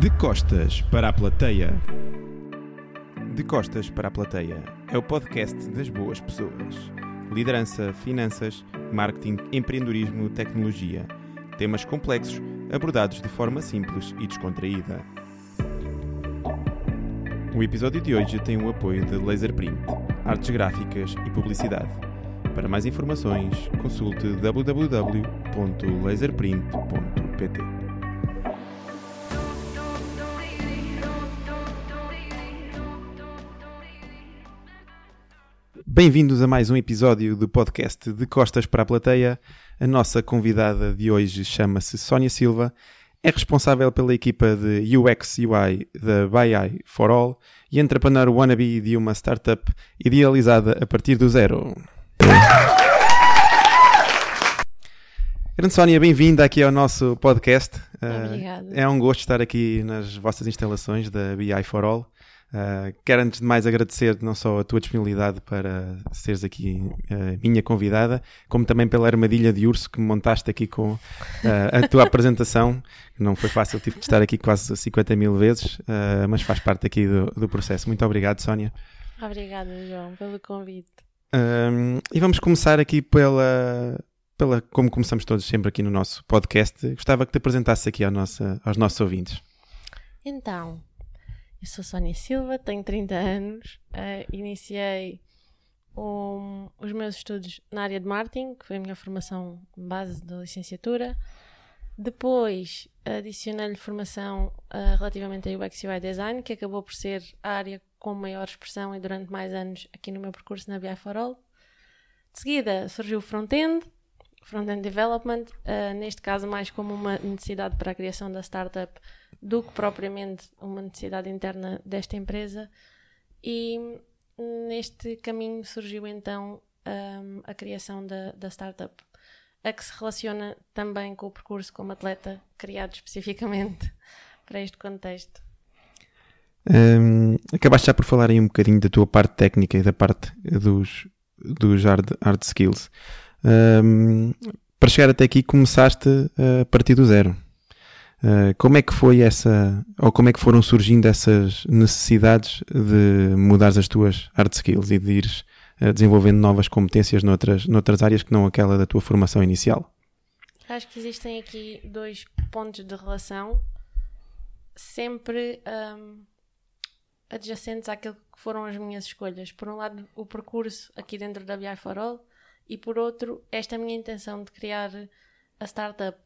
De costas para a plateia. De Costas para a Plateia é o podcast das boas pessoas. Liderança, finanças, marketing, empreendedorismo, tecnologia. Temas complexos abordados de forma simples e descontraída. O episódio de hoje tem o apoio de Laserprint, artes gráficas e publicidade. Para mais informações, consulte www.laserprint.pt. Bem-vindos a mais um episódio do podcast de Costas para a Plateia. A nossa convidada de hoje chama-se Sónia Silva, é responsável pela equipa de UX UI da BuyEye for All e entrepreneur wannabe de uma startup idealizada a partir do zero. Grande Sónia, bem-vinda aqui ao nosso podcast. Uh, Obrigada. é um gosto estar aqui nas vossas instalações da BI for All. Uh, quero antes de mais agradecer não só a tua disponibilidade para seres aqui uh, minha convidada, como também pela armadilha de urso que me montaste aqui com uh, a tua apresentação. Não foi fácil, tive de estar aqui quase 50 mil vezes, mas faz parte aqui do, do processo. Muito obrigado, Sónia. Obrigada, João, pelo convite. E vamos começar aqui pela, pela, como começamos todos sempre aqui no nosso podcast. Gostava que te apresentasses aqui ao nosso, aos nossos ouvintes. Então, eu sou Sónia Silva, tenho 30 anos, eh, iniciei um- os meus estudos na área de marketing, que foi a minha formação base da licenciatura. Depois adicionei-lhe formação eh, relativamente a UX UI Design, que acabou por ser a área com maior expressão e durante mais anos aqui no meu percurso na BI for All. De seguida surgiu o front-end, front-end development, eh, neste caso mais como uma necessidade para a criação da startup do que propriamente uma necessidade interna desta empresa. E neste caminho surgiu então hum, a criação da, da startup, a que se relaciona também com o percurso como atleta criado especificamente para este contexto. Um, acabaste já por falar aí um bocadinho da tua parte técnica e da parte dos, dos hard, hard skills. Um, para chegar até aqui começaste uh, a partir do zero. Uh, como é que foi essa, ou como é que foram surgindo essas necessidades de mudares as tuas hard skills e de ires uh, desenvolvendo novas competências noutras, noutras áreas que não aquela da tua formação inicial? Acho que existem aqui dois pontos de relação, sempre hum, adjacentes àquilo que foram as minhas escolhas. Por um lado, o percurso aqui dentro da BI for All, e por outro, esta minha intenção de criar a startup.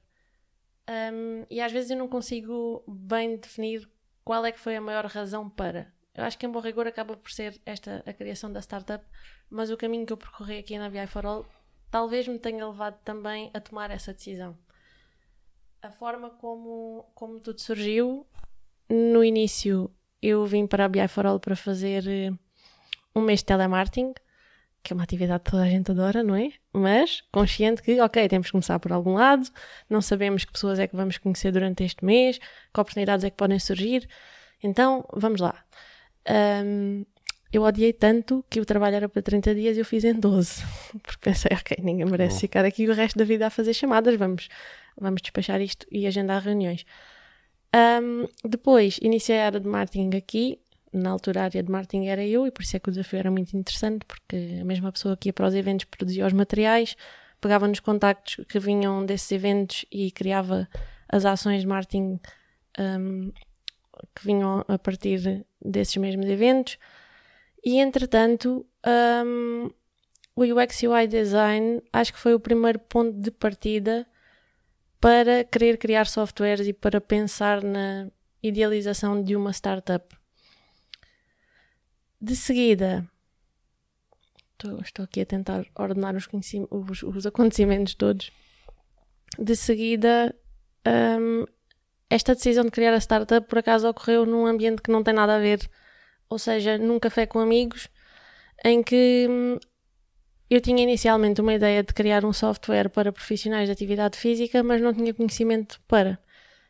Hum, e às vezes eu não consigo bem definir qual é que foi a maior razão para. Eu acho que em bom rigor acaba por ser esta a criação da startup, mas o caminho que eu percorri aqui na BI for All talvez me tenha levado também a tomar essa decisão. A forma como, como tudo surgiu, no início eu vim para a BI for All para fazer eh, um mês de telemarketing, que é uma atividade que toda a gente adora, não é? Mas consciente que, ok, temos que começar por algum lado, não sabemos que pessoas é que vamos conhecer durante este mês, que oportunidades é que podem surgir, então vamos lá. Ahm, eu odiei tanto que o trabalho era para 30 dias e eu fiz em 12. Porque pensei, ok, ninguém merece ficar aqui o resto da vida a fazer chamadas, vamos, vamos despachar isto e agendar reuniões. Ahm, depois, iniciei a área de marketing aqui. Na altura, a área de marketing era eu, e por isso é que o desafio era muito interessante, porque a mesma pessoa que ia para os eventos produzia os materiais, pegava nos contactos que vinham desses eventos e criava as ações de marketing ahm, que vinham a partir desses mesmos eventos. E entretanto, hum, o UX UI Design acho que foi o primeiro ponto de partida para querer criar softwares e para pensar na idealização de uma startup. De seguida, estou, estou aqui a tentar ordenar os, os- os acontecimentos todos. De seguida, hum, esta decisão de criar a startup por acaso ocorreu num ambiente que não tem nada a ver ou seja, num café com amigos, em que hum, eu tinha inicialmente uma ideia de criar um software para profissionais de atividade física, mas não tinha conhecimento para.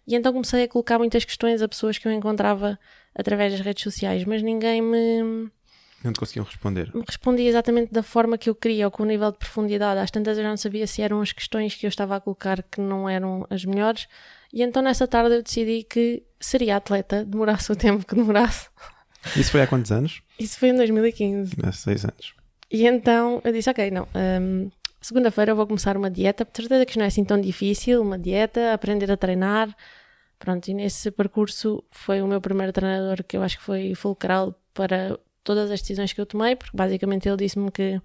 E então comecei a colocar muitas questões a pessoas que eu encontrava através das redes sociais, mas ninguém me, Não te conseguiam responder. me respondia exatamente da forma que eu queria ou com o nível de profundidade. Às tantas eu não sabia se eram as questões que eu estava a colocar que não eram as melhores. E então nessa tarde eu decidi que seria atleta, demorasse o tempo que demorasse. Isso foi há quantos anos? Isso foi em 2015. Há seis anos. E então eu disse: Ok, não. hum, Segunda-feira eu vou começar uma dieta. De certeza que não é assim tão difícil. Uma dieta, aprender a treinar. Pronto, e nesse percurso foi o meu primeiro treinador que eu acho que foi fulcral para todas as decisões que eu tomei, porque basicamente ele disse-me que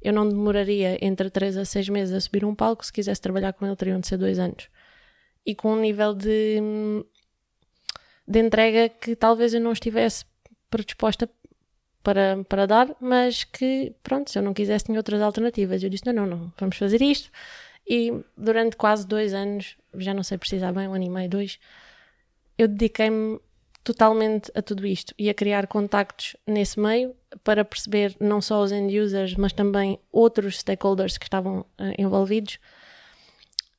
eu não demoraria entre 3 a 6 meses a subir um palco, se quisesse trabalhar com ele teriam de ser 2 anos. E com um nível de, de entrega que talvez eu não estivesse predisposta para, para dar, mas que, pronto, se eu não quisesse tinha outras alternativas. Eu disse, não, não, não, vamos fazer isto. E durante quase dois anos, já não sei precisar bem, um ano e meio, dois, eu dediquei-me totalmente a tudo isto e a criar contactos nesse meio para perceber não só os end users, mas também outros stakeholders que estavam eh, envolvidos.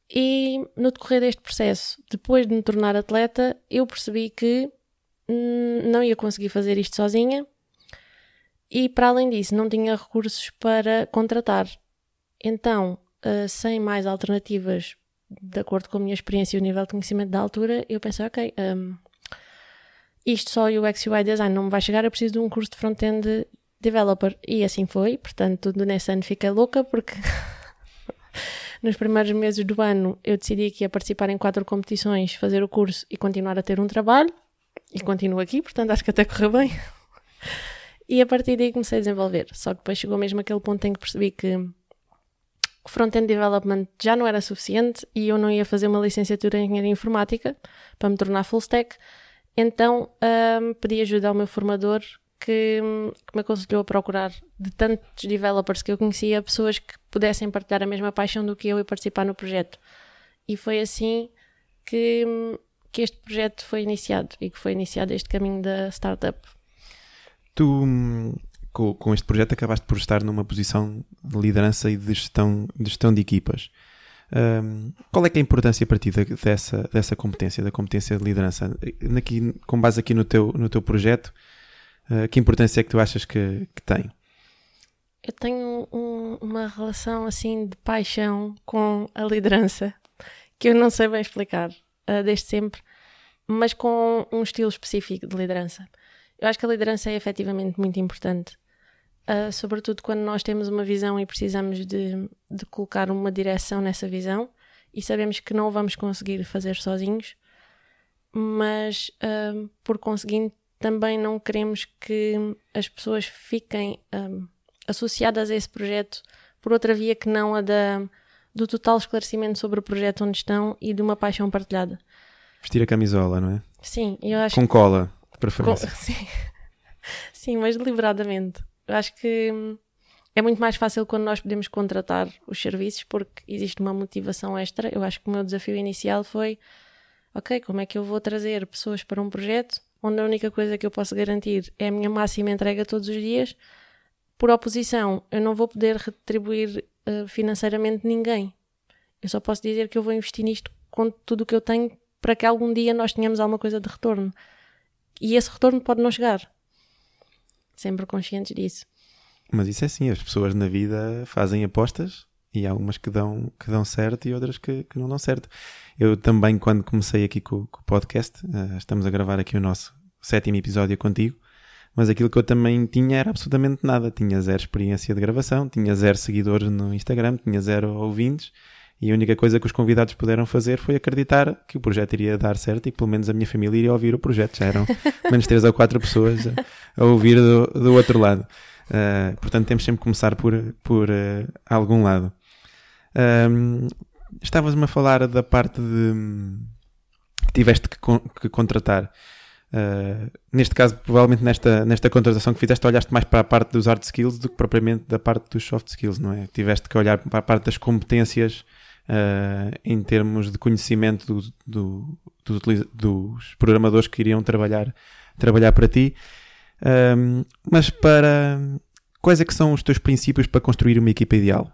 E no decorrer deste processo, depois de me tornar atleta, eu percebi que hum, não ia conseguir fazer isto sozinha e, para além disso, não tinha recursos para contratar. Então, uh, sem mais alternativas, de acordo com a minha experiência e o nível de conhecimento da altura, eu pensei, ok, um, isto só o UX UI Design não me vai chegar, eu preciso de um curso de front-end developer. E assim foi, portanto, nesse ano fiquei louca porque nos primeiros meses do ano eu decidi que ia participar em quatro competições, fazer o curso e continuar a ter um trabalho. E continuo aqui, portanto acho que até correu bem. E a partir daí comecei a desenvolver. Só que depois chegou mesmo aquele ponto em que percebi que front-end development já não era suficiente e eu não ia fazer uma licenciatura em engenharia informática para me tornar full stack. Então um, pedi ajuda ao meu formador que, que me aconselhou a procurar de tantos developers que eu conhecia pessoas que pudessem partilhar a mesma paixão do que eu e participar no projeto. E foi assim que, que este projeto foi iniciado e que foi iniciado este caminho da startup. Tu, hum, com, com este projeto, acabaste por estar numa posição de liderança e de gestão de, gestão de equipas. Um, qual é que é a importância para ti dessa, dessa competência, da competência de liderança? Aqui, com base aqui no teu, no teu projeto, uh, que importância é que tu achas que, que tem? Eu tenho um, uma relação assim de paixão com a liderança que eu não sei bem explicar uh, desde sempre, mas com um estilo específico de liderança. Eu acho que a liderança é efetivamente muito importante, uh, sobretudo quando nós temos uma visão e precisamos de, de colocar uma direção nessa visão e sabemos que não vamos conseguir fazer sozinhos, mas uh, por conseguinte também não queremos que as pessoas fiquem uh, associadas a esse projeto por outra via que não a da, do total esclarecimento sobre o projeto onde estão e de uma paixão partilhada. Vestir a camisola, não é? Sim, eu acho Com cola preferência. Com, sim. sim, mas deliberadamente. Acho que hum, é muito mais fácil quando nós podemos contratar os serviços porque existe uma motivação extra. Eu acho que o meu desafio inicial foi: ok, como é que eu vou trazer pessoas para um projeto onde a única coisa que eu posso garantir é a minha máxima entrega todos os dias? Por oposição, eu não vou poder retribuir uh, financeiramente ninguém. Eu só posso dizer que eu vou investir nisto com tudo o que eu tenho para que algum dia nós tenhamos alguma coisa de retorno. E esse retorno pode não chegar. Sempre conscientes disso. Mas isso é assim, as pessoas na vida fazem apostas e há umas que dão, que dão certo e outras que, que não dão certo. Eu também, quando comecei aqui com, com o podcast, uh, estamos a gravar aqui o nosso sétimo episódio contigo, mas aquilo que eu também tinha era absolutamente nada. Tinha zero experiência de gravação, tinha zero seguidores no Instagram, tinha zero ouvintes e a única coisa que os convidados puderam fazer foi acreditar que o projeto iria dar certo e que pelo menos a minha família iria ouvir o projeto. Já eram menos três ou quatro pessoas a, a ouvir do, do, outro lado. Uh, portanto, temos sempre que começar por, por uh, algum lado. Um, Estavas-me a falar da parte de que tiveste que, con que contratar. Uh, neste caso, provavelmente nesta, nesta contratação que fizeste, olhaste mais para a parte dos hard skills do que propriamente da parte dos soft skills, não é? Tiveste que olhar para a parte das competências uh, em termos de conhecimento do, do, do, dos programadores que iriam trabalhar, trabalhar para ti. Um, mas para quais é que são os teus princípios para construir uma equipa ideal?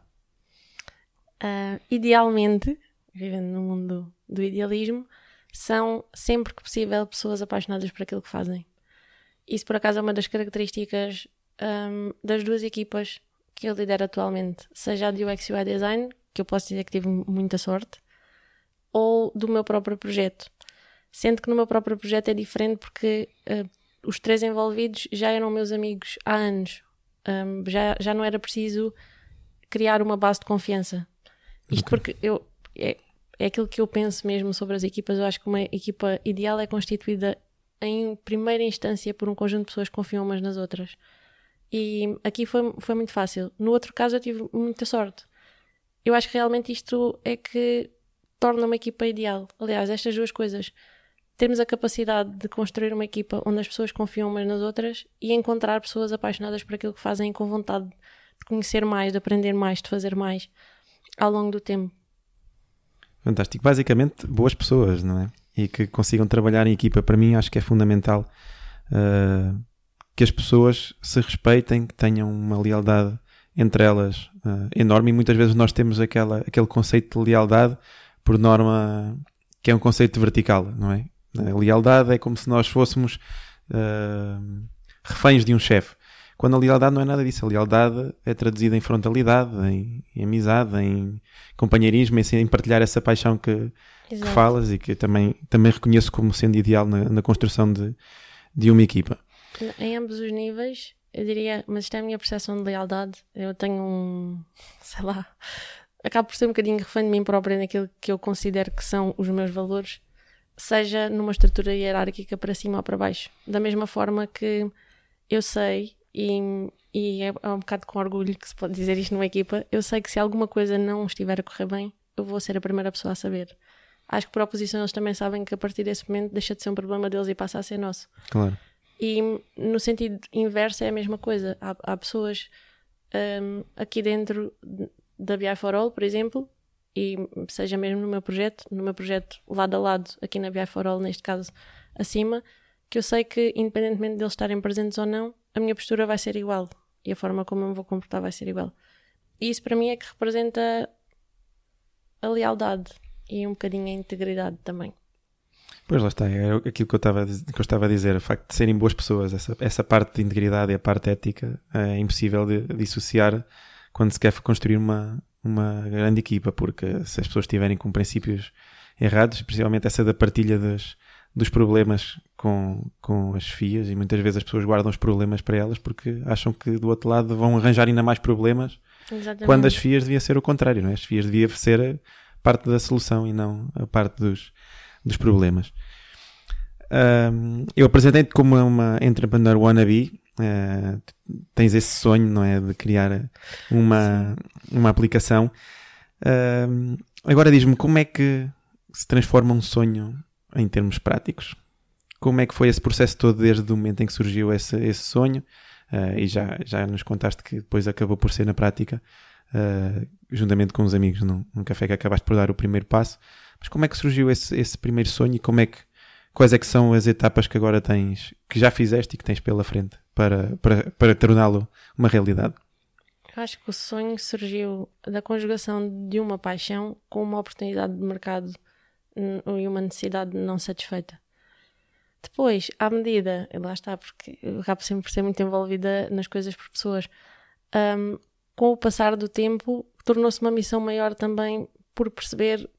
Uh, idealmente, vivendo no mundo do idealismo, são sempre que possível pessoas apaixonadas por aquilo que fazem. Isso por acaso é uma das características um, das duas equipas que eu lidero atualmente, seja a de UX UI Design, que eu posso dizer que tive muita sorte, ou do meu próprio projeto. Sendo que no meu próprio projeto é diferente porque uh, os três envolvidos já eram meus amigos há anos. Um, já, já não era preciso criar uma base de confiança. Isto okay. porque eu, é, é aquilo que eu penso mesmo sobre as equipas. Eu acho que uma equipa ideal é constituída em primeira instância por um conjunto de pessoas que confiam umas nas outras. E aqui foi, foi muito fácil. No outro caso, eu tive muita sorte. Eu acho que realmente isto é que torna uma equipa ideal. Aliás, estas duas coisas. Termos a capacidade de construir uma equipa onde as pessoas confiam umas nas outras e encontrar pessoas apaixonadas por aquilo que fazem com vontade de conhecer mais, de aprender mais, de fazer mais ao longo do tempo. Fantástico. Basicamente, boas pessoas, não é? E que consigam trabalhar em equipa. Para mim, acho que é fundamental uh, que as pessoas se respeitem, que tenham uma lealdade entre elas uh, enorme. E muitas vezes nós temos aquela, aquele conceito de lealdade, por norma, que é um conceito vertical, não é? A lealdade é como se nós fôssemos uh, reféns de um chefe. Quando a lealdade não é nada disso. A lealdade é traduzida em frontalidade, em, em amizade, em companheirismo, em, em partilhar essa paixão que, que, falas e que também, também reconheço como sendo ideal na, na construção de, de uma equipa. Em ambos os níveis, eu diria, mas isto é a minha percepção de lealdade. Eu tenho um, sei lá, acabo por ser um bocadinho refém de mim própria naquilo que eu considero que são os meus valores, seja numa estrutura hierárquica para cima ou para baixo. Da mesma forma que eu sei e, e é, é um bocado com orgulho que se pode dizer isto numa equipa. Eu sei que se alguma coisa não estiver a correr bem, eu vou ser a primeira pessoa a saber. Acho que por oposição eles também sabem que a partir desse momento deixa de ser um problema deles e passa a ser nosso. Claro. E no sentido inverso é a mesma coisa. Há, há pessoas um, aqui dentro da BI for All, por exemplo, e seja mesmo no meu projeto, no meu projeto lado a lado, aqui na BI for All, neste caso acima, que eu sei que independentemente deles estarem presentes ou não, a minha postura vai ser igual e a forma como eu me vou comportar vai ser igual. E isso para mim é que representa a lealdade e um bocadinho a integridade também. Pois lá está, é aquilo que eu estava, que eu estava a dizer, o facto de serem boas pessoas, essa, essa parte de integridade e a parte ética é impossível de, de dissociar quando se quer construir uma, uma grande equipa, porque se as pessoas estiverem com princípios errados, principalmente essa da partilha das, dos problemas com, com as FIAs e muitas vezes as pessoas guardam os problemas para elas porque acham que do outro lado vão arranjar ainda mais problemas Exatamente. quando as FIAs devia ser o contrário, não é? As FIAs devia ser parte da solução e não a parte dos, dos problemas. Um, eu apresentei-te como uma entrepreneur wannabe. Uh, tens esse sonho, não é? De criar uma, uma aplicação. Uh, agora diz-me como é que se transforma um sonho em termos práticos. Como é que foi esse processo todo desde o momento em que surgiu esse, esse sonho? Uh, e já, já nos contaste que depois acabou por ser na prática, uh, juntamente com os amigos num, num café que acabaste por dar o primeiro passo. Mas como é que surgiu esse, esse primeiro sonho e como é que, quais é que são as etapas que agora tens, que já fizeste e que tens pela frente para, para, para torná-lo uma realidade? Acho que o sonho surgiu da conjugação de uma paixão com uma oportunidade de mercado e uma necessidade não satisfeita. Depois, à medida, lá está, porque eu acabo sempre por ser muito envolvida nas coisas por pessoas, um, com o passar do tempo, tornou-se uma missão maior também por perceber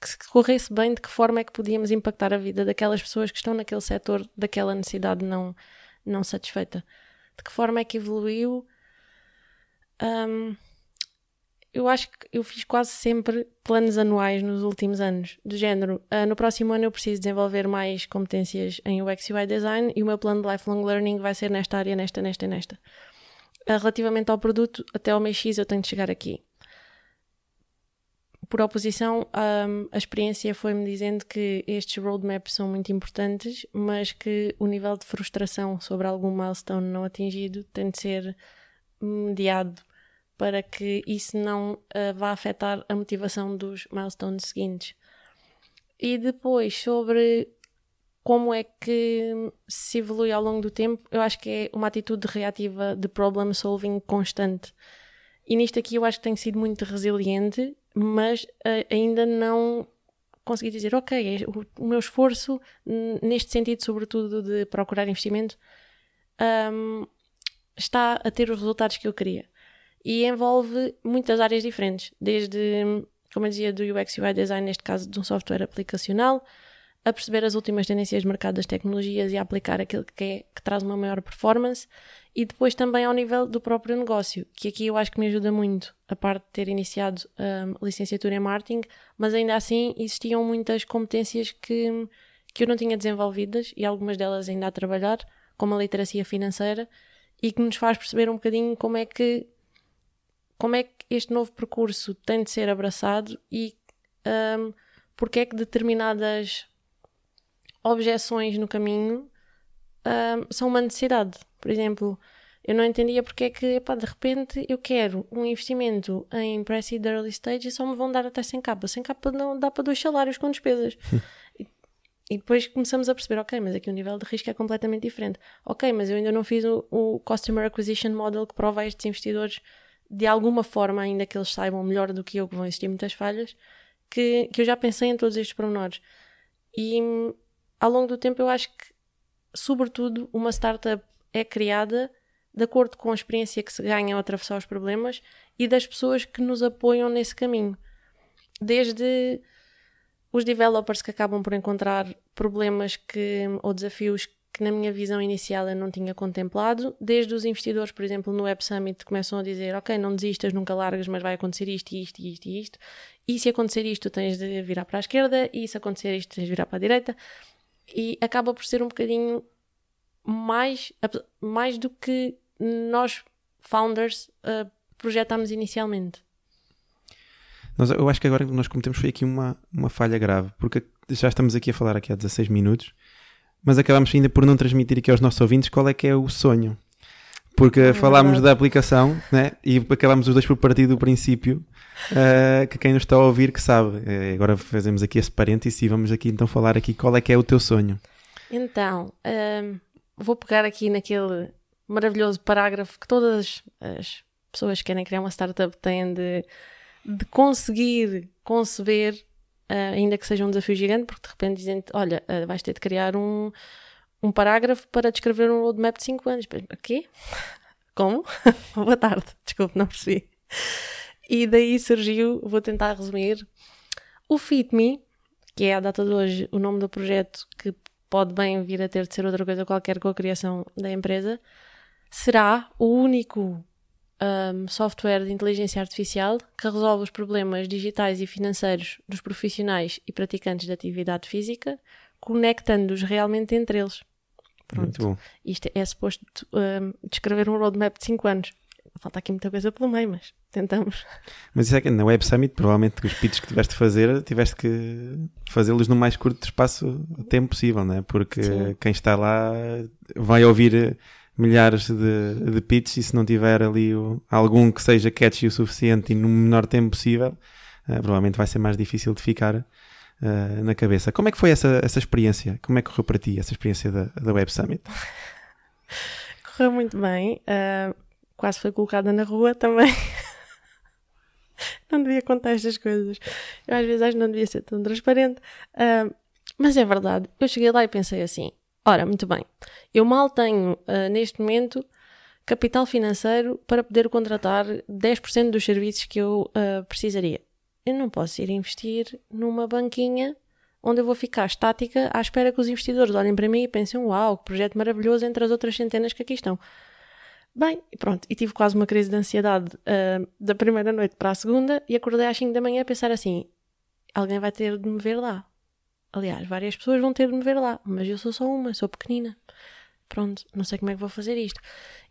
que se corresse bem, de que forma é que podíamos impactar a vida daquelas pessoas que estão naquele setor, daquela necessidade não, não satisfeita. De que forma é que evoluiu. Um, eu acho que eu fiz quase sempre planos anuais nos últimos anos, do género, uh, no próximo ano eu preciso desenvolver mais competências em UX UI Design e o meu plano de Lifelong Learning vai ser nesta área, nesta, nesta e nesta. Uh, relativamente ao produto, até ao mês X eu tenho de chegar aqui. Por oposição, um, a experiência foi-me dizendo que estes roadmaps são muito importantes, mas que o nível de frustração sobre algum milestone não atingido tem de ser mediado para que isso não uh, vá afetar a motivação dos milestones seguintes. E depois, sobre como é que se evolui ao longo do tempo, eu acho que é uma atitude reativa de problem solving constante. E nisto aqui eu acho que tenho sido muito resiliente, mas uh, ainda não consegui dizer, ok, é o, meu esforço, neste sentido, sobretudo de procurar investimento, um, está a ter os resultados que eu queria. E envolve muitas áreas diferentes, desde, como eu dizia, do UX UI design, neste caso de um software aplicacional, a perceber as últimas tendências de mercado das tecnologias e a aplicar aquilo que, é, que traz uma maior performance. E depois também ao nível do próprio negócio, que aqui eu acho que me ajuda muito, a parte de ter iniciado um, licenciatura em marketing, mas ainda assim existiam muitas competências que, que eu não tinha desenvolvidas e algumas delas ainda a trabalhar, como a literacia financeira, e que nos faz perceber um bocadinho como é que como é que este novo percurso tem de ser abraçado e um, porque é que determinadas objeções no caminho um, são uma necessidade. Por exemplo, eu não entendia porque é que, epá, de repente, eu quero um investimento em pre-seed early stage e só me vão dar até 100 capa. 100 capa não dá para dois salários com despesas. e, e, depois começamos a perceber, ok, mas aqui o nível de risco é completamente diferente. Ok, mas eu ainda não fiz o, o Customer Acquisition Model que prova a estes investidores de alguma forma, ainda que eles saibam melhor do que eu, que vão existir muitas falhas, que, que eu já pensei em todos estes pormenores. E ao longo do tempo eu acho que, sobretudo, uma startup é criada de acordo com a experiência que se ganha ao atravessar os problemas e das pessoas que nos apoiam nesse caminho. Desde os developers que acabam por encontrar problemas que, ou desafios que na minha visão inicial eu não tinha contemplado, desde os investidores, por exemplo, no Web Summit começam a dizer, ok, não desistas, nunca largas, mas vai acontecer isto, isto, isto e isto, e se acontecer isto tens de virar para a esquerda, e se acontecer isto tens de virar para a direita, e acaba por ser um bocadinho mais, mais do que nós, founders, uh, projetámos inicialmente. Nós, eu acho que agora nós cometemos foi aqui uma, uma falha grave, porque já estamos aqui a falar aqui há 16 minutos, mas acabamos ainda por não transmitir aqui aos nossos ouvintes qual é que é o sonho. Porque é falámos da aplicação né? e acabámos os dois por partir do princípio uh, que quem nos está a ouvir que sabe. Uh, agora fazemos aqui esse parênteses e vamos aqui então falar aqui qual é que é o teu sonho. Então, um, vou pegar aqui naquele maravilhoso parágrafo que todas as pessoas que querem criar uma startup têm de, de conseguir conceber uh, ainda que seja um desafio gigante, porque de repente dizem olha, vais ter de criar um, um parágrafo para descrever um roadmap de 5 anos. O quê? Como? Boa tarde, desculpe, não percebi. E daí surgiu, vou tentar resumir, o FitMe, que é a data de hoje o nome do projeto que pode bem vir a ter de ser outra coisa qualquer com a criação da empresa, será o único um, software de inteligência artificial que resolve os problemas digitais e financeiros dos profissionais e praticantes de atividade física, conectando-os realmente entre eles. Pronto. Muito bom. Isto é, suposto um, descrever um roadmap de 5 anos. Falta aqui muita coisa pelo meio, mas tentamos. Mas isso é que na Web Summit, provavelmente os pitches que tiveste de fazer, tiveste que fazê-los no mais curto espaço de tempo possível, não é? Porque Sim. quem está lá vai ouvir milhares de, de pitches e se não tiver ali o, algum que seja catchy o suficiente e no menor tempo possível, uh, provavelmente vai ser mais difícil de ficar uh, na cabeça. Como é que foi essa, essa experiência? Como é que correu para ti essa experiência da, da Web Summit? Correu muito bem. Uh, quase foi colocada na rua também. não devia contar estas coisas. Eu às vezes acho que não devia ser tão transparente. mas é verdade. Eu cheguei lá e pensei assim: Ora, muito bem. Eu mal tenho, uh, neste momento, capital financeiro para poder contratar 10% dos serviços que eu uh, precisaria. Eu não posso ir investir numa banquinha onde eu vou ficar estática à espera que os investidores olhem para mim e pensem: Uau, que projeto maravilhoso entre as outras centenas que aqui estão. Bem, pronto, e tive quase uma crise de ansiedade uh, da primeira noite para a segunda e acordei às 5 da manhã a pensar assim: alguém vai ter de me ver lá. Aliás, várias pessoas vão ter de me ver lá, mas eu sou só uma, sou pequenina. Pronto, não sei como é que vou fazer isto.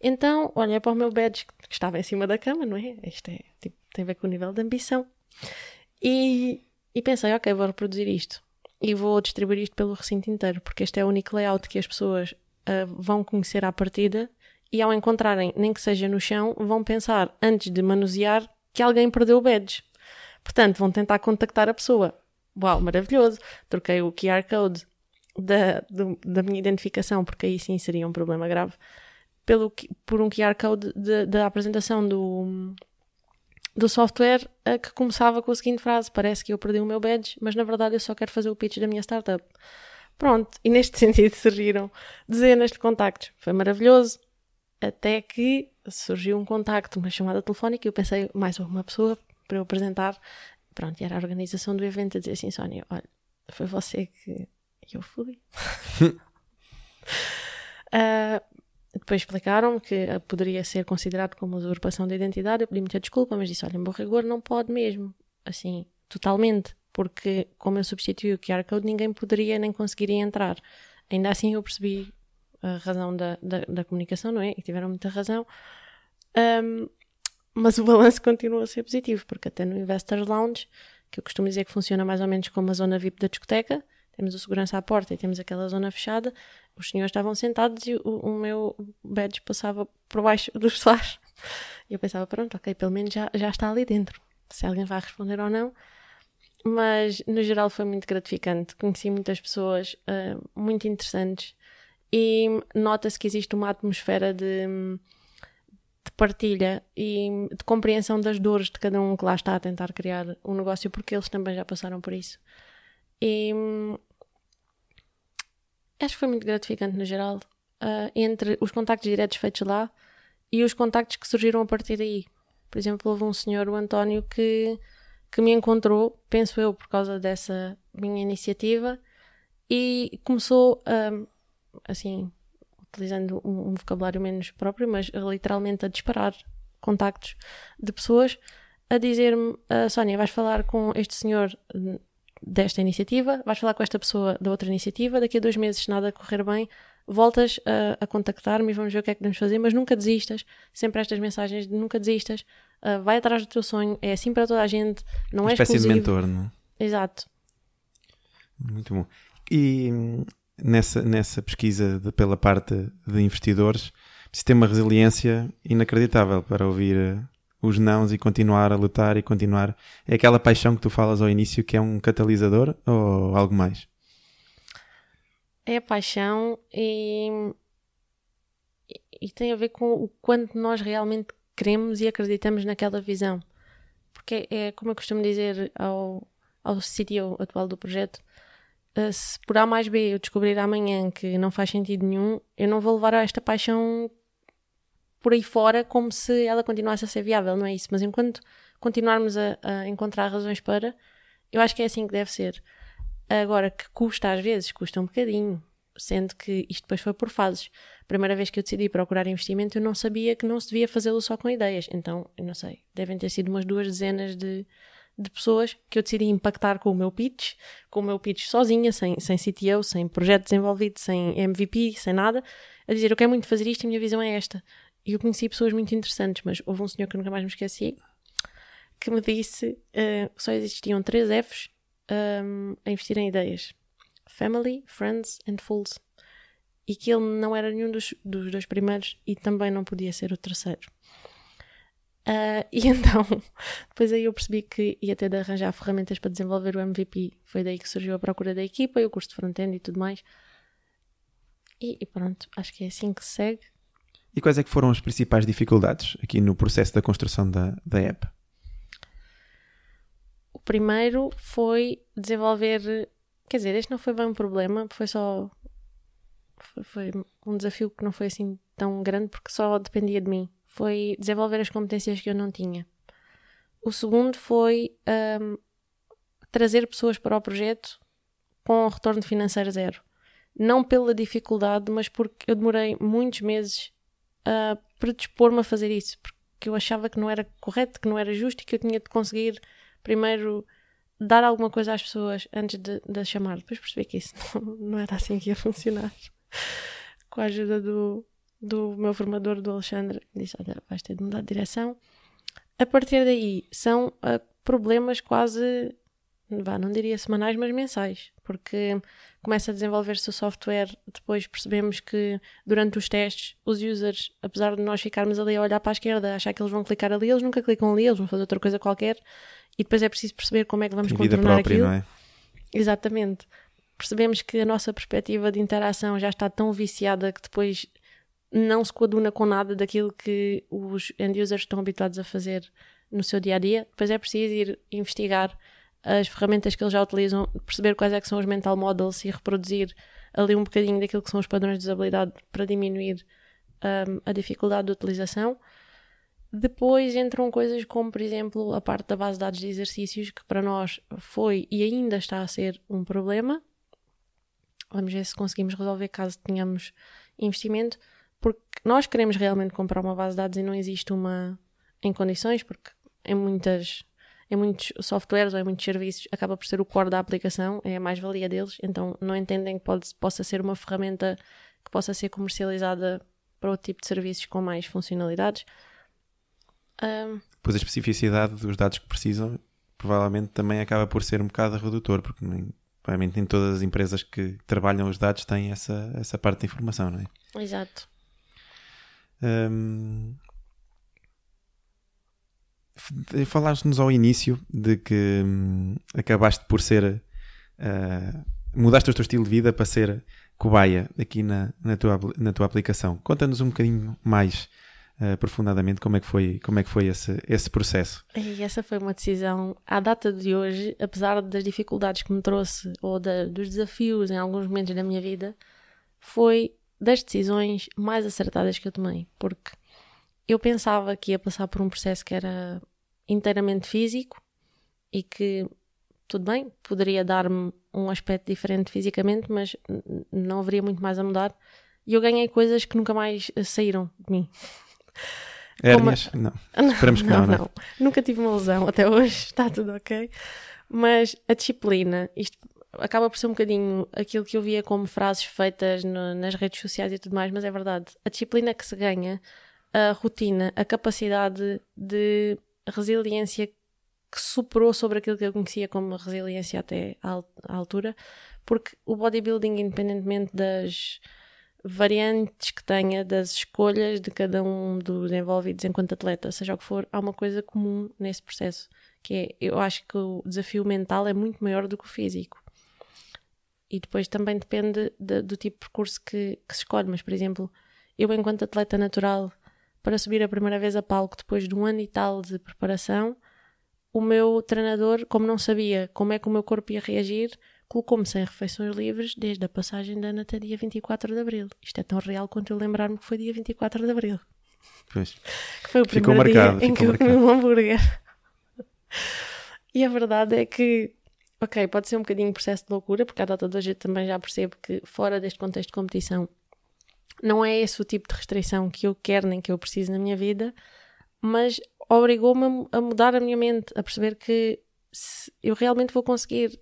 Então, olhei para o meu badge que estava em cima da cama, não é? Isto é, tipo, tem a ver com o nível de ambição. E, e pensei, ok, vou reproduzir isto. E vou distribuir isto pelo recinto inteiro, porque este é o único layout que as pessoas uh, vão conhecer à partida e ao encontrarem, nem que seja no chão, vão pensar, antes de manusear, que alguém perdeu o badge. Portanto, vão tentar contactar a pessoa uau, maravilhoso, troquei o QR Code da, do, da minha identificação, porque aí sim seria um problema grave, pelo, por um QR Code da apresentação do, do software que começava com a seguinte frase: Parece que eu perdi o meu badge, mas na verdade eu só quero fazer o pitch da minha startup. Pronto, e neste sentido surgiram dezenas de contactos. Foi maravilhoso, até que surgiu um contacto, uma chamada telefónica, e eu pensei, mais uma pessoa para eu apresentar Pronto, e era a organização do evento a dizer assim, Sónia, olha, foi você que, E eu fui. uh, depois explicaram-me que poderia ser considerado como usurpação de identidade. Eu pedi muita desculpa, mas disse: olha, em bom rigor, não pode mesmo. Assim, totalmente. Porque, como eu substituí o QR Code, ninguém poderia nem conseguiria entrar. Ainda assim, eu percebi a razão da, da, da comunicação, não é? E tiveram muita razão. Um, mas o balanço continua a ser positivo, porque até no Investors Lounge, que eu costumo dizer que funciona mais ou menos como a zona VIP da discoteca, temos o segurança à porta e temos aquela zona fechada, os senhores estavam sentados e o, o meu badge passava por baixo dos sofás. E eu pensava, pronto, ok, pelo menos já, já está ali dentro. Se alguém vai responder ou não. Mas, no geral, foi muito gratificante. Conheci muitas pessoas uh, muito interessantes e nota-se que existe uma atmosfera de, de, partilha e de compreensão das dores de cada um que lá está a tentar criar um negócio, porque eles também já passaram por isso. E acho que foi muito gratificante no geral, uh, entre os contactos diretos feitos lá e os contactos que surgiram a partir daí. Por exemplo, houve um senhor, o António, que, que me encontrou, penso eu, por causa dessa minha iniciativa, e começou, uh, assim, utilizando um, um, vocabulário menos próprio, mas literalmente a disparar contactos de pessoas, a dizer-me: uh, Sónia, vais falar com este senhor desta iniciativa, vais falar com esta pessoa da outra iniciativa, daqui a dois meses, se nada correr bem, voltas a, a contactar-me e vamos ver o que é que podemos fazer, mas nunca desistas, sempre estas mensagens de nunca desistas, uh, vai atrás do teu sonho, é assim para toda a gente, não Uma é espécie exclusivo. de mentor, não é? Exato. Muito bom. E nessa, nessa pesquisa de, pela parte de investidores, precisa ter uma resiliência inacreditável para ouvir os nãos e continuar a lutar e continuar. É aquela paixão que tu falas ao início que é um catalisador ou algo mais? É a paixão e, e tem a ver com o quanto nós realmente queremos e acreditamos naquela visão. Porque é, como eu costumo dizer ao, ao CTO atual do projeto, eh, se por A mais B eu descobrir amanhã que não faz sentido nenhum, eu não vou levar esta paixão por aí fora como se ela continuasse a ser viável, não é isso? Mas enquanto continuarmos a, a encontrar razões para, eu acho que é assim que deve ser. Agora, que custa às vezes, custa um bocadinho, sendo que isto depois foi por fases. Primeira vez que eu decidi procurar investimento, eu não sabia que não se devia fazê-lo só com ideias. Então, eu não sei, devem ter sido umas duas dezenas de, de pessoas que eu decidi impactar com o meu pitch, com o meu pitch sozinha, sem, sem CTO, sem projeto desenvolvido, sem MVP, sem nada, a dizer eu quero muito fazer isto e a minha visão é esta. E eu conheci pessoas muito interessantes, mas houve um senhor que nunca mais me esqueci que me disse uh, só existiam três Fs um, a investir em ideias: Family, Friends and Fools. E que ele não era nenhum dos, dos dois primeiros e também não podia ser o terceiro. Uh, e então, depois aí eu percebi que ia ter de arranjar ferramentas para desenvolver o MVP. Foi daí que surgiu a procura da equipa e o curso de front-end e tudo mais. E, e, pronto, acho que é assim que se segue. E quais é que foram as principais dificuldades aqui no processo da construção da, da app? O primeiro foi desenvolver. Quer dizer, este não foi bem um problema, foi só. Foi, um desafio que não foi assim tão grande porque só dependia de mim. Foi desenvolver as competências que eu não tinha. O segundo foi um, trazer pessoas para o projeto com retorno financeiro zero. Não pela dificuldade, mas porque eu demorei muitos meses predispor-me a fazer isso, porque eu achava que não era correto, que não era justo e que eu tinha de conseguir primeiro dar alguma coisa às pessoas antes de, de chamar. Depois percebi que isso não, não era assim que ia funcionar. Com a ajuda do, do meu formador, do Alexandre, disse: Olha, vais ter de mudar de direção. A partir daí, são uh, problemas quase vá, não diria semanais, mas mensais, porque começa a desenvolver-se o software, depois percebemos que durante os testes, os users, apesar de nós ficarmos ali a olhar para a esquerda, achar que eles vão clicar ali, eles nunca clicam ali, eles vão fazer outra coisa qualquer, e depois é preciso perceber como é que vamos Tem contornar própria, aquilo. Não é? Exatamente. Percebemos que a nossa perspectiva de interação já está tão viciada que depois não se coaduna com nada daquilo que os end-users estão habituados a fazer no seu dia a dia. Depois é preciso ir investigar as ferramentas que eles já utilizam, perceber quais é que são os mental models e reproduzir ali um bocadinho daquilo que são os padrões de usabilidade para diminuir um, a dificuldade de utilização. Depois entram coisas como, por exemplo, a parte da base de dados de exercícios, que para nós foi e ainda está a ser um problema. vamos ver se conseguimos resolver caso tenhamos investimento, porque nós queremos realmente comprar uma base de dados e não existe uma em condições, porque em muitas em muitos softwares ou em muitos serviços acaba por ser o core da aplicação, é a mais-valia deles, então não entendem que pode, possa ser uma ferramenta que possa ser comercializada para outro tipo de serviços com mais funcionalidades. Um, pois a especificidade dos dados que precisam provavelmente também acaba por ser um bocado redutor, porque nem, provavelmente nem todas as empresas que trabalham os dados têm essa, essa parte da informação, não é? Exato. Um, Falaste-nos ao início de que hum, acabaste por ser. Uh, mudaste o teu estilo de vida para ser cobaia aqui na, na, tua, na tua aplicação. Conta-nos um bocadinho mais uh, aprofundadamente como é que foi, como é que foi esse, esse processo. E essa foi uma decisão, à data de hoje, apesar das dificuldades que me trouxe ou da, dos desafios em alguns momentos da minha vida, foi das decisões mais acertadas que eu tomei, porque eu pensava que ia passar por um processo que era inteiramente físico e que, tudo bem, poderia dar-me um aspecto diferente fisicamente, mas não haveria muito mais a mudar. E eu ganhei coisas que nunca mais saíram de mim. Hérnias? Como... Não. não. Esperamos que não, não, não. Nunca tive uma lesão até hoje, está tudo ok. Mas a disciplina, isto acaba por ser um bocadinho aquilo que eu via como frases feitas no, nas redes sociais e tudo mais, mas é verdade. A disciplina que se ganha a rotina, a capacidade de resiliência que superou sobre aquilo que eu conhecia como resiliência até à, altura, porque o bodybuilding, independentemente das variantes que tenha, das escolhas de cada um dos envolvidos enquanto atleta, seja o que for, há uma coisa comum nesse processo, que é, eu acho que o desafio mental é muito maior do que o físico. E depois também depende de, do tipo de percurso que, que se escolhe, mas, por exemplo, eu enquanto atleta natural para subir a primeira vez a palco depois de um ano e tal de preparação, o meu treinador, como não sabia como é que o meu corpo ia reagir, colocou-me sem refeições livres desde a passagem da Ana até dia 24 de Abril. Isto é tão real quanto eu lembrar-me que foi dia 24 de Abril. Pois. Que foi o ficou primeiro marcado, dia em que eu comi um hambúrguer. e a verdade é que, ok, pode ser um bocadinho processo de loucura, porque à data de hoje eu também já percebo que fora deste contexto de competição não é esse o tipo de restrição que eu quero nem que eu preciso na minha vida, mas obrigou-me a mudar a minha mente, a perceber que eu realmente vou conseguir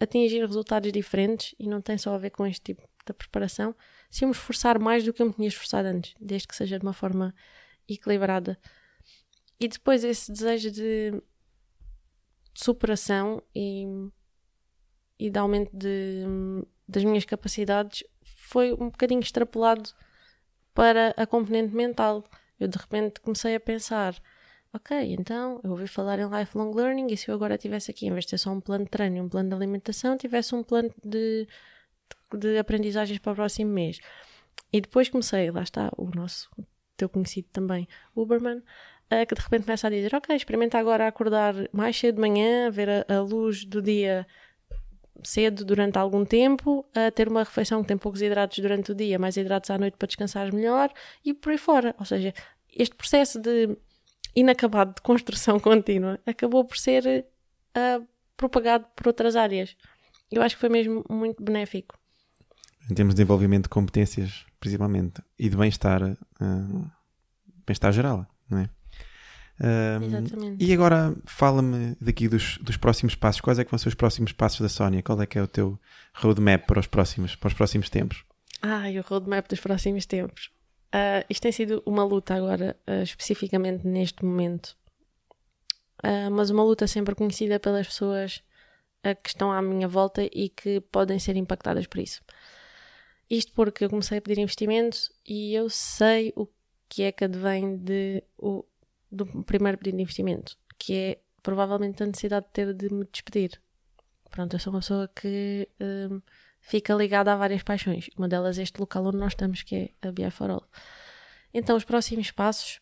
atingir resultados diferentes e não tem só a ver com este tipo de preparação, se eu me esforçar mais do que eu me tinha esforçado antes, desde que seja de uma forma equilibrada. E depois esse desejo de, superação e, e de aumento de, das minhas capacidades foi um bocadinho extrapolado para a componente mental. Eu de repente comecei a pensar: ok, então eu ouvi falar em lifelong learning e se eu agora tivesse aqui, em vez de ter só um plano de treino e um plano de alimentação, tivesse um plano de, de, aprendizagens para o próximo mês. E depois comecei, lá está, o nosso teu conhecido também, Uberman, que de repente começa a dizer: Ok, experimenta agora acordar mais cedo de manhã, ver a, a luz do dia cedo durante algum tempo, a ter uma refeição que tem poucos hidratos durante o dia, mais hidratos à noite para descansar melhor e por aí fora. Ou seja, este processo de inacabado de construção contínua acabou por ser uh, propagado por outras áreas. Eu acho que foi mesmo muito benéfico. Em termos de desenvolvimento de competências, principalmente, e de bem-estar, uh, bem-estar geral, não é? Exatamente. E agora fala-me daqui dos, dos próximos passos. Quais é que vão ser os próximos passos da Sónia? Qual é que é o teu roadmap para os próximos, para os próximos tempos? Ah, o roadmap dos próximos tempos. Uh, isto tem sido uma luta agora, uh, especificamente neste momento. Uh, mas uma luta sempre conhecida pelas pessoas que estão à minha volta e que podem ser impactadas por isso. Isto porque eu comecei a pedir investimento e eu sei o que é que advém de o, do primeiro pedido de investimento, que é provavelmente a necessidade de ter de me despedir. Pronto, eu sou uma pessoa que um, fica ligada a várias paixões. Uma delas é este local onde nós estamos, que é a BI All. Então, os próximos passos,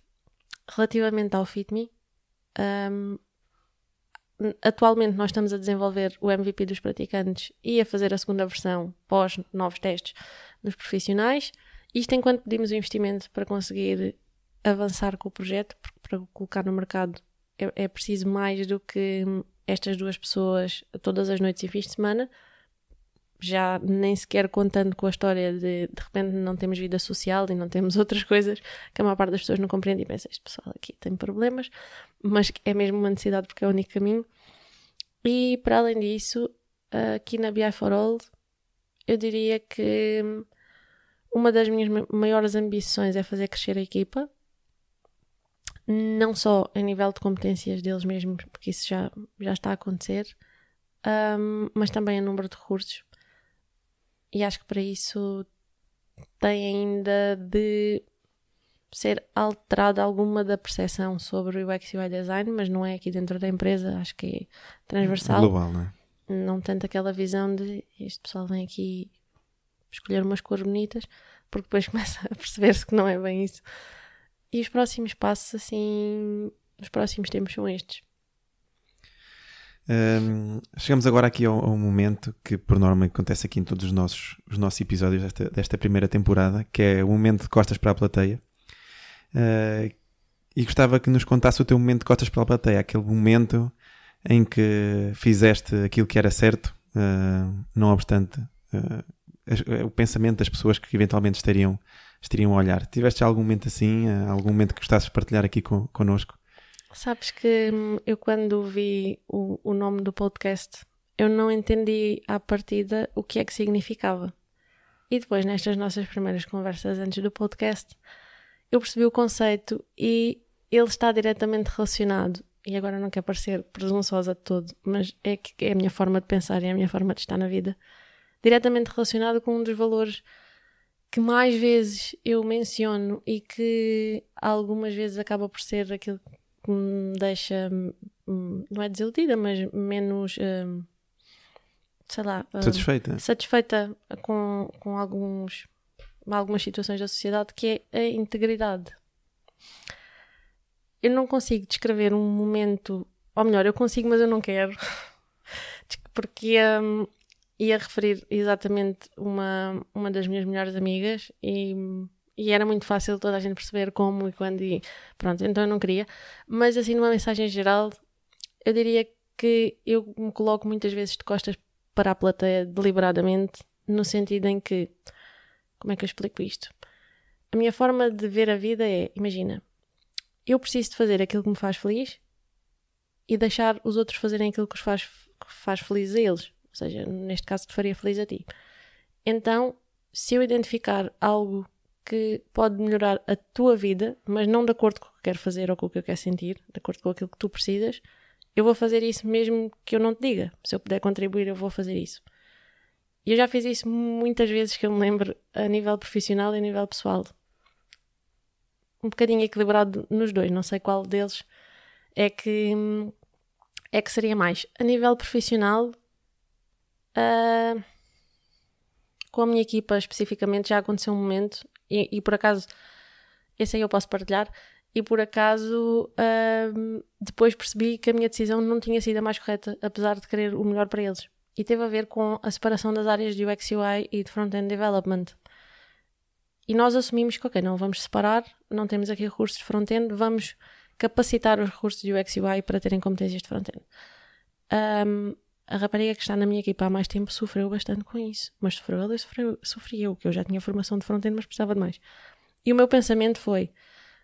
relativamente ao FitMe, um, atualmente nós estamos a desenvolver o MVP dos praticantes e a fazer a segunda versão pós novos testes nos profissionais. Isto enquanto pedimos o investimento para conseguir avançar com o projeto, porque para colocar no mercado é, é preciso mais do que estas duas pessoas todas as noites e fins de semana. já nem sequer contando com a história de de repente não temos vida social e não temos outras coisas que a maior parte das pessoas não compreende e pensa, este pessoal aqui tem problemas, mas é mesmo uma necessidade porque é o único caminho. E para além disso, aqui na BI for All, eu diria que uma das minhas ma- maiores ambições é fazer crescer a equipa, não só a nível de competências deles mesmos, porque isso já, já está a acontecer, ahm, mas também a número de recursos. E acho que para isso tem ainda de ser alterada alguma da percepção sobre o UX UI design, mas não é aqui dentro da empresa, acho que é transversal Global, não é? não tanto aquela visão de este pessoal vem aqui escolher umas cores bonitas, porque depois começa a perceber-se que não é bem isso. E os próximos passos, assim, os próximos tempos são estes. Hum, chegamos agora aqui ao, ao momento que por norma acontece aqui em todos os nossos, os nossos episódios desta, desta primeira temporada, que é o momento de costas para a plateia. Uh, e gostava que nos contasse o teu momento de costas para a plateia, aquele momento em que fizeste aquilo que era certo, uh, não obstante uh, o pensamento das pessoas que eventualmente estariam, estariam a olhar. Tiveste algum momento assim, uh, algum momento que gostasses de partilhar aqui con, connosco? Sabes que hum, eu quando vi o, o nome do podcast, eu não entendi à partida o que é que significava. E depois, nestas nossas primeiras conversas antes do podcast, eu percebi o conceito e ele está diretamente relacionado. E agora não quero parecer presunçosa de todo, mas é que é a minha forma de pensar e é a minha forma de estar na vida. Diretamente relacionado com um dos valores que mais vezes eu menciono e que algumas vezes acaba por ser aquilo que me deixa, hum, não é desiludida, mas menos, hum, sei lá, hum, Satisfeita? satisfeita com, com alguns, algumas situações da sociedade, que é a integridade. Eu não consigo descrever um momento, ou melhor, eu consigo, mas eu não quero, porque ia, ia referir exatamente uma, uma das minhas melhores amigas e, e era muito fácil toda a gente perceber como e quando e pronto, então eu não queria. Mas assim, numa mensagem geral, eu diria que eu me coloco muitas vezes de costas para a plateia deliberadamente, no sentido em que, como é que eu explico isto? A minha forma de ver a vida é, imagina, eu preciso de fazer aquilo que me faz feliz e deixar os outros fazerem aquilo que os faz, faz feliz a eles. Ou seja, neste caso, que faria feliz a ti. Então, se eu identificar algo que pode melhorar a tua vida, mas não de acordo com o que eu quero fazer ou com o que eu quero sentir, de acordo com aquilo que tu precisas, eu vou fazer isso mesmo que eu não te diga. Se eu puder contribuir, eu vou fazer isso. E eu já fiz isso muitas vezes que eu me lembro a nível profissional e a nível pessoal. Um bocadinho equilibrado nos dois, não sei qual deles é que é que seria mais. A nível profissional, ah, com a minha equipa especificamente, já aconteceu um momento, e, e por acaso, esse aí eu posso partilhar, e por acaso ahm, depois percebi que a minha decisão não tinha sido a mais correta, apesar de querer o melhor para eles. E teve a ver com a separação das áreas de UX UI e de Front-End Development. E nós assumimos que, ok, não vamos separar, não temos aqui recursos de front-end, vamos capacitar os recursos de UX UI para terem competências de front-end. Ahm, a rapariga que está na minha equipa há mais tempo sofreu bastante com isso, mas sofreu ela e sofreu, sofri eu, que eu já tinha formação de front-end, mas precisava de mais. E o meu pensamento foi: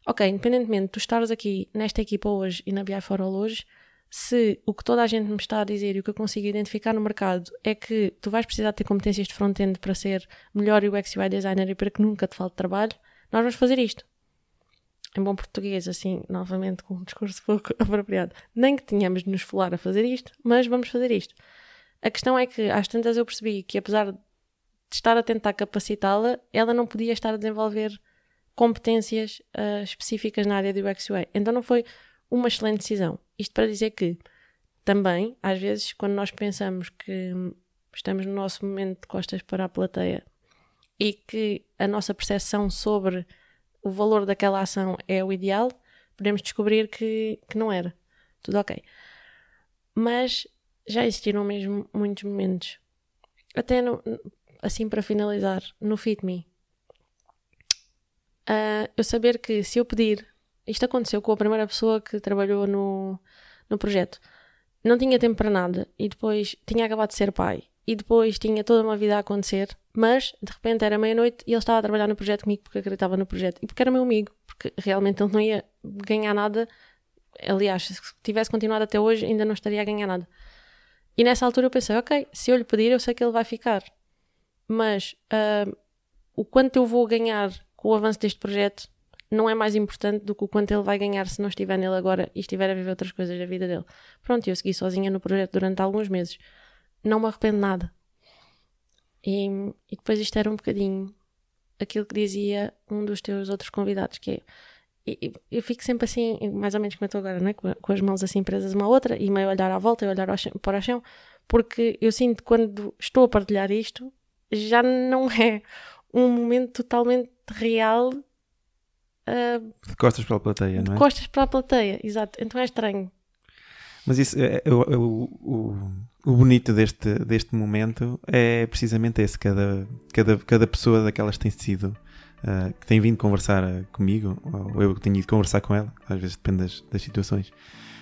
ok, independentemente de tu estares aqui nesta equipa hoje e na BI for All hoje, se o que toda a gente me está a dizer e o que eu consigo identificar no mercado é que tu vais precisar ter competências de front-end para ser melhor UX UI designer e para que nunca te falte trabalho, nós vamos fazer isto. Em bom português, assim, novamente com um discurso pouco apropriado. Nem que tenhamos de nos esfolar a fazer isto, mas vamos fazer isto. A questão é que, às tantas, eu percebi que, apesar de estar a tentar capacitá-la, ela não podia estar a desenvolver competências ah, específicas na área do UX UI. Então não foi uma excelente decisão. Isto para dizer que também, às vezes, quando nós pensamos que estamos no nosso momento de costas para a plateia e que a nossa percepção sobre o valor daquela ação é o ideal, podemos descobrir que, que não era. Tudo ok. Mas já existiram mesmo muitos momentos. Até no, assim para finalizar, no Fit Me. Ah, eu saber que se eu pedir, isto aconteceu com a primeira pessoa que trabalhou no, no projeto, não tinha tempo para nada e depois tinha acabado de ser pai e depois tinha toda uma vida a acontecer, mas de repente era meia-noite e ele estava a trabalhar no projeto comigo porque acreditava no projeto e porque era meu amigo, porque realmente ele não ia ganhar nada. Aliás, se tivesse continuado até hoje, ainda não estaria a ganhar nada. E nessa altura eu pensei, ok, se eu lhe pedir, eu sei que ele vai ficar. Mas uh, o quanto eu vou ganhar com o avanço deste projeto não é mais importante do que o quanto ele vai ganhar se não estiver nele agora e estiver a viver outras coisas da vida dele. Pronto, eu segui sozinha no projeto durante alguns meses. Não me arrependo nada. E, e depois isto era um bocadinho aquilo que dizia um dos teus outros convidados, que é eu fico sempre assim, mais ou menos como eu estou agora, não é? com as mãos assim presas uma à outra e meio olhar à volta e olhar chão, para o chão, porque eu sinto que quando estou a partilhar isto já não é um momento totalmente real Uh, de costas para a plateia, não é? De costas para a plateia, exato. Então é estranho. Mas isso, é, é, o, o, bonito deste, deste momento é precisamente esse. Cada, cada, cada pessoa daquelas tem sido, uh, que tem vindo conversar comigo, ou eu que tenho ido conversar com ela, às vezes depende das, das situações,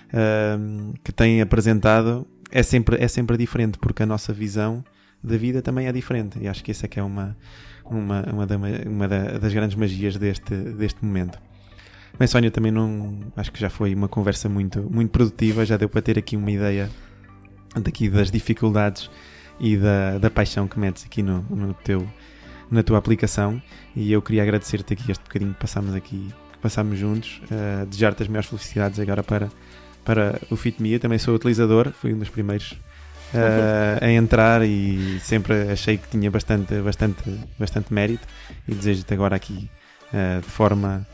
uh, que tem apresentado, é sempre, é sempre diferente, porque a nossa visão da vida também é diferente. E acho que essa é que é uma, uma, uma, da, uma das grandes magias deste, deste momento. Bem, Sónia, também não. Acho que já foi uma conversa muito, muito produtiva, já deu para ter aqui uma ideia daqui das dificuldades e da, da paixão que metes aqui no, no teu, na tua aplicação. E eu queria agradecer-te aqui este bocadinho que passámos aqui, que passámos juntos, uh, desejar-te as maiores felicidades agora para, para o FitMe. Eu também sou utilizador, fui um dos primeiros uh, a entrar e sempre achei que tinha bastante, bastante, bastante mérito e desejo-te agora aqui uh, de forma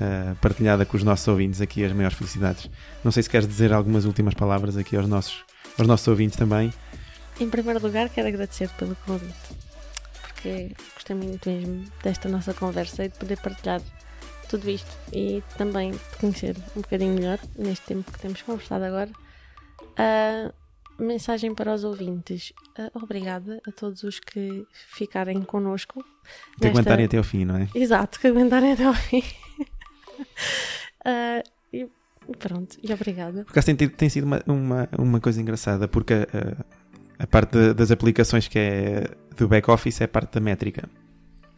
uh, partilhada com os nossos ouvintes aqui as maiores felicidades. Não sei se queres dizer algumas últimas palavras aqui aos nossos, aos nossos ouvintes também. Em primeiro lugar, quero agradecer pelo convite, porque gostei muito mesmo desta nossa conversa e de poder partilhar tudo isto e também de conhecer um bocadinho melhor neste tempo que temos conversado agora. Mensagem para os ouvintes. Obrigada a todos os que ficarem connosco. Que nesta... aguentarem até ao fim, não é? Exato, que aguentarem até ao fim. uh, pronto, e obrigada. Porque assim tem, tem sido uma, uma, uma coisa engraçada, porque uh, a parte de, das aplicações que é do back-office é a parte da métrica.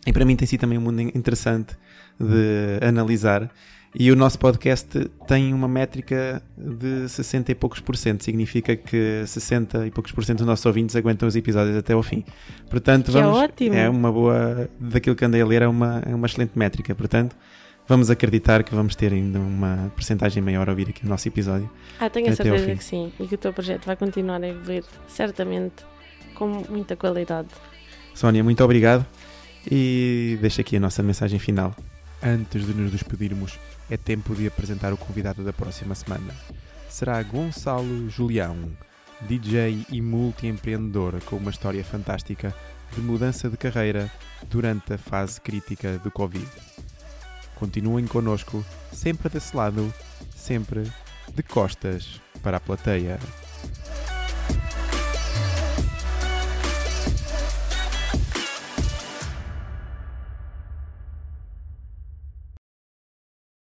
E para mim tem sido também um mundo interessante de analisar e o nosso podcast tem uma métrica de 60 e poucos por cento. Significa que 60 e poucos por cento dos nossos ouvintes aguentam os episódios até ao fim. Portanto, que vamos, é ótimo. É uma boa. Daquilo que andei a ler, é uma, é uma excelente métrica. Portanto, vamos acreditar que vamos ter ainda uma porcentagem maior a ouvir aqui o nosso episódio. Ah, tenho a certeza que sim. E que o teu projeto vai continuar a evoluir, certamente, com muita qualidade. Sónia, muito obrigado. E deixa aqui a nossa mensagem final. Antes de nos despedirmos é tempo de apresentar o convidado da próxima semana. Será Gonçalo Julião, DJ e multi-empreendedor com uma história fantástica de mudança de carreira durante a fase crítica do Covid. Continuem connosco, sempre desse lado, sempre de costas para a plateia.